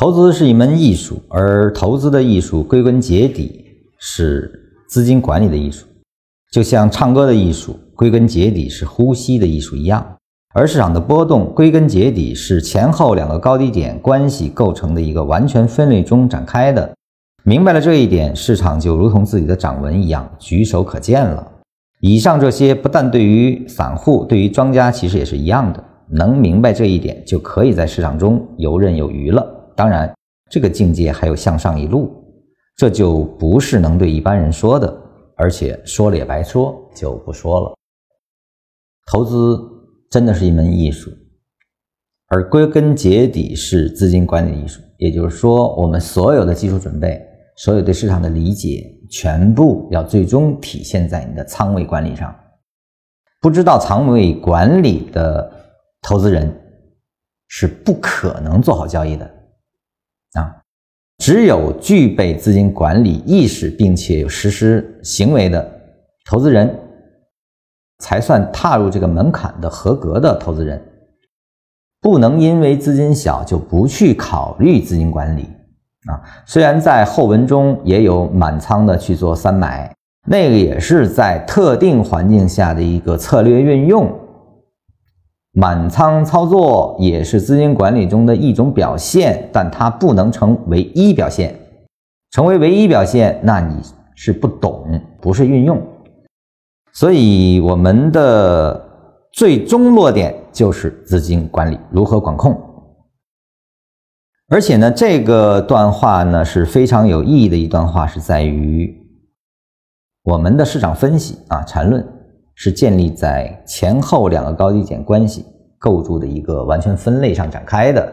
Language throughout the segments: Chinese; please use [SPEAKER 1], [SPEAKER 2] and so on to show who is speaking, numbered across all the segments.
[SPEAKER 1] 投资是一门艺术，而投资的艺术归根结底是资金管理的艺术，就像唱歌的艺术归根结底是呼吸的艺术一样。而市场的波动归根结底是前后两个高低点关系构成的一个完全分类中展开的。明白了这一点，市场就如同自己的掌纹一样，举手可见了。以上这些不但对于散户，对于庄家其实也是一样的。能明白这一点，就可以在市场中游刃有余了。当然，这个境界还有向上一路，这就不是能对一般人说的，而且说了也白说，就不说了。投资真的是一门艺术，而归根结底是资金管理艺术。也就是说，我们所有的技术准备。所有对市场的理解，全部要最终体现在你的仓位管理上。不知道仓位管理的投资人是不可能做好交易的啊！只有具备资金管理意识，并且有实施行为的投资人，才算踏入这个门槛的合格的投资人。不能因为资金小就不去考虑资金管理。啊，虽然在后文中也有满仓的去做三买，那个也是在特定环境下的一个策略运用。满仓操作也是资金管理中的一种表现，但它不能成唯一表现。成为唯一表现，那你是不懂，不是运用。所以我们的最终落点就是资金管理如何管控。而且呢，这个段话呢是非常有意义的一段话，是在于我们的市场分析啊，缠论是建立在前后两个高低点关系构筑的一个完全分类上展开的。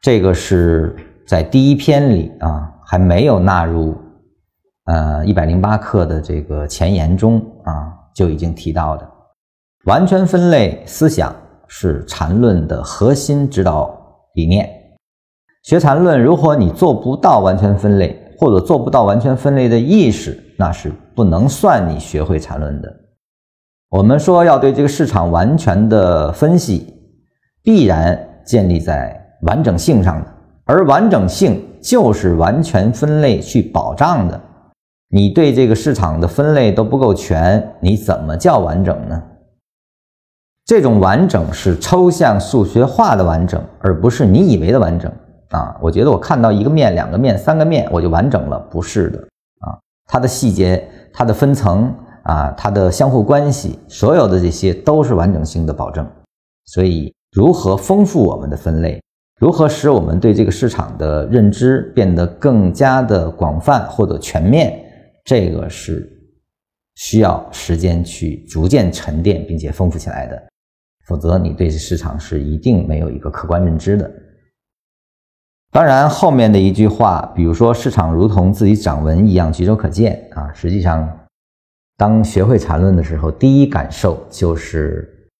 [SPEAKER 1] 这个是在第一篇里啊，还没有纳入呃一百零八课的这个前言中啊，就已经提到的完全分类思想是缠论的核心指导理念。学禅论，如果你做不到完全分类，或者做不到完全分类的意识，那是不能算你学会禅论的。我们说要对这个市场完全的分析，必然建立在完整性上的，而完整性就是完全分类去保障的。你对这个市场的分类都不够全，你怎么叫完整呢？这种完整是抽象数学化的完整，而不是你以为的完整。啊，我觉得我看到一个面、两个面、三个面，我就完整了，不是的啊。它的细节、它的分层啊、它的相互关系，所有的这些都是完整性的保证。所以，如何丰富我们的分类，如何使我们对这个市场的认知变得更加的广泛或者全面，这个是需要时间去逐渐沉淀并且丰富起来的。否则，你对市场是一定没有一个客观认知的。当然，后面的一句话，比如说市场如同自己掌纹一样举手可见啊。实际上，当学会缠论的时候，第一感受就是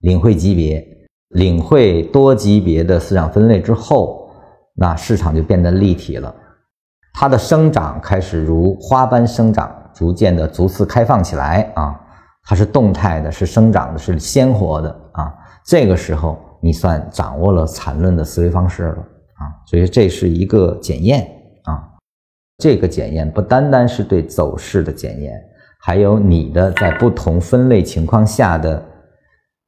[SPEAKER 1] 领会级别，领会多级别的思想分类之后，那市场就变得立体了。它的生长开始如花般生长，逐渐的逐次开放起来啊。它是动态的，是生长的，是鲜活的啊。这个时候，你算掌握了缠论的思维方式了。啊，所以这是一个检验，这个检验不单单是对走势的检验，还有你的在不同分类情况下的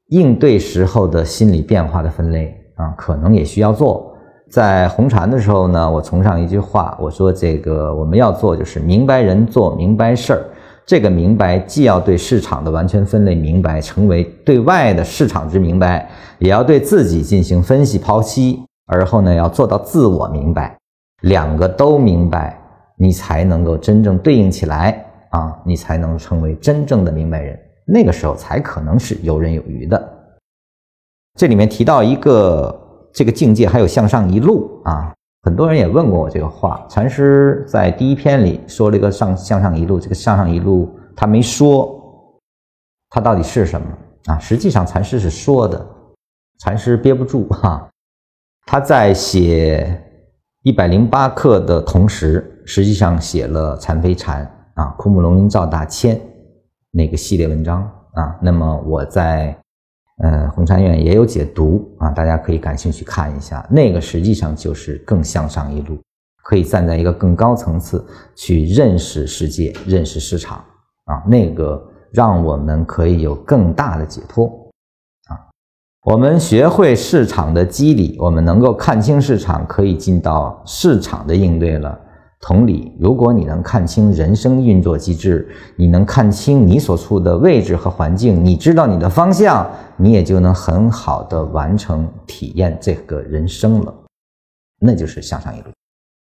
[SPEAKER 1] 应对时候的心理变化的分类啊，可能也需要做。在红禅的时候呢，我崇尚一句话，我说这个我们要做就是明白人做明白事儿。这个明白既要对市场的完全分类明白，成为对外的市场之明白，也要对自己进行分析剖析。而后呢，要做到自我明白，两个都明白，你才能够真正对应起来啊，你才能成为真正的明白人。那个时候才可能是游刃有余的。这里面提到一个这个境界，还有向上一路啊。很多人也问过我这个话，禅师在第一篇里说了一个上向上一路，这个向上一路他没说，他到底是什么啊？实际上禅师是说的，禅师憋不住哈。他在写一百零八课的同时，实际上写了残飞禅啊，枯木龙吟照大千那个系列文章啊。那么我在呃，红禅院也有解读啊，大家可以感兴趣看一下。那个实际上就是更向上一路，可以站在一个更高层次去认识世界、认识市场啊，那个让我们可以有更大的解脱啊。我们学会市场的机理，我们能够看清市场，可以进到市场的应对了。同理，如果你能看清人生运作机制，你能看清你所处的位置和环境，你知道你的方向，你也就能很好的完成体验这个人生了，那就是向上一路。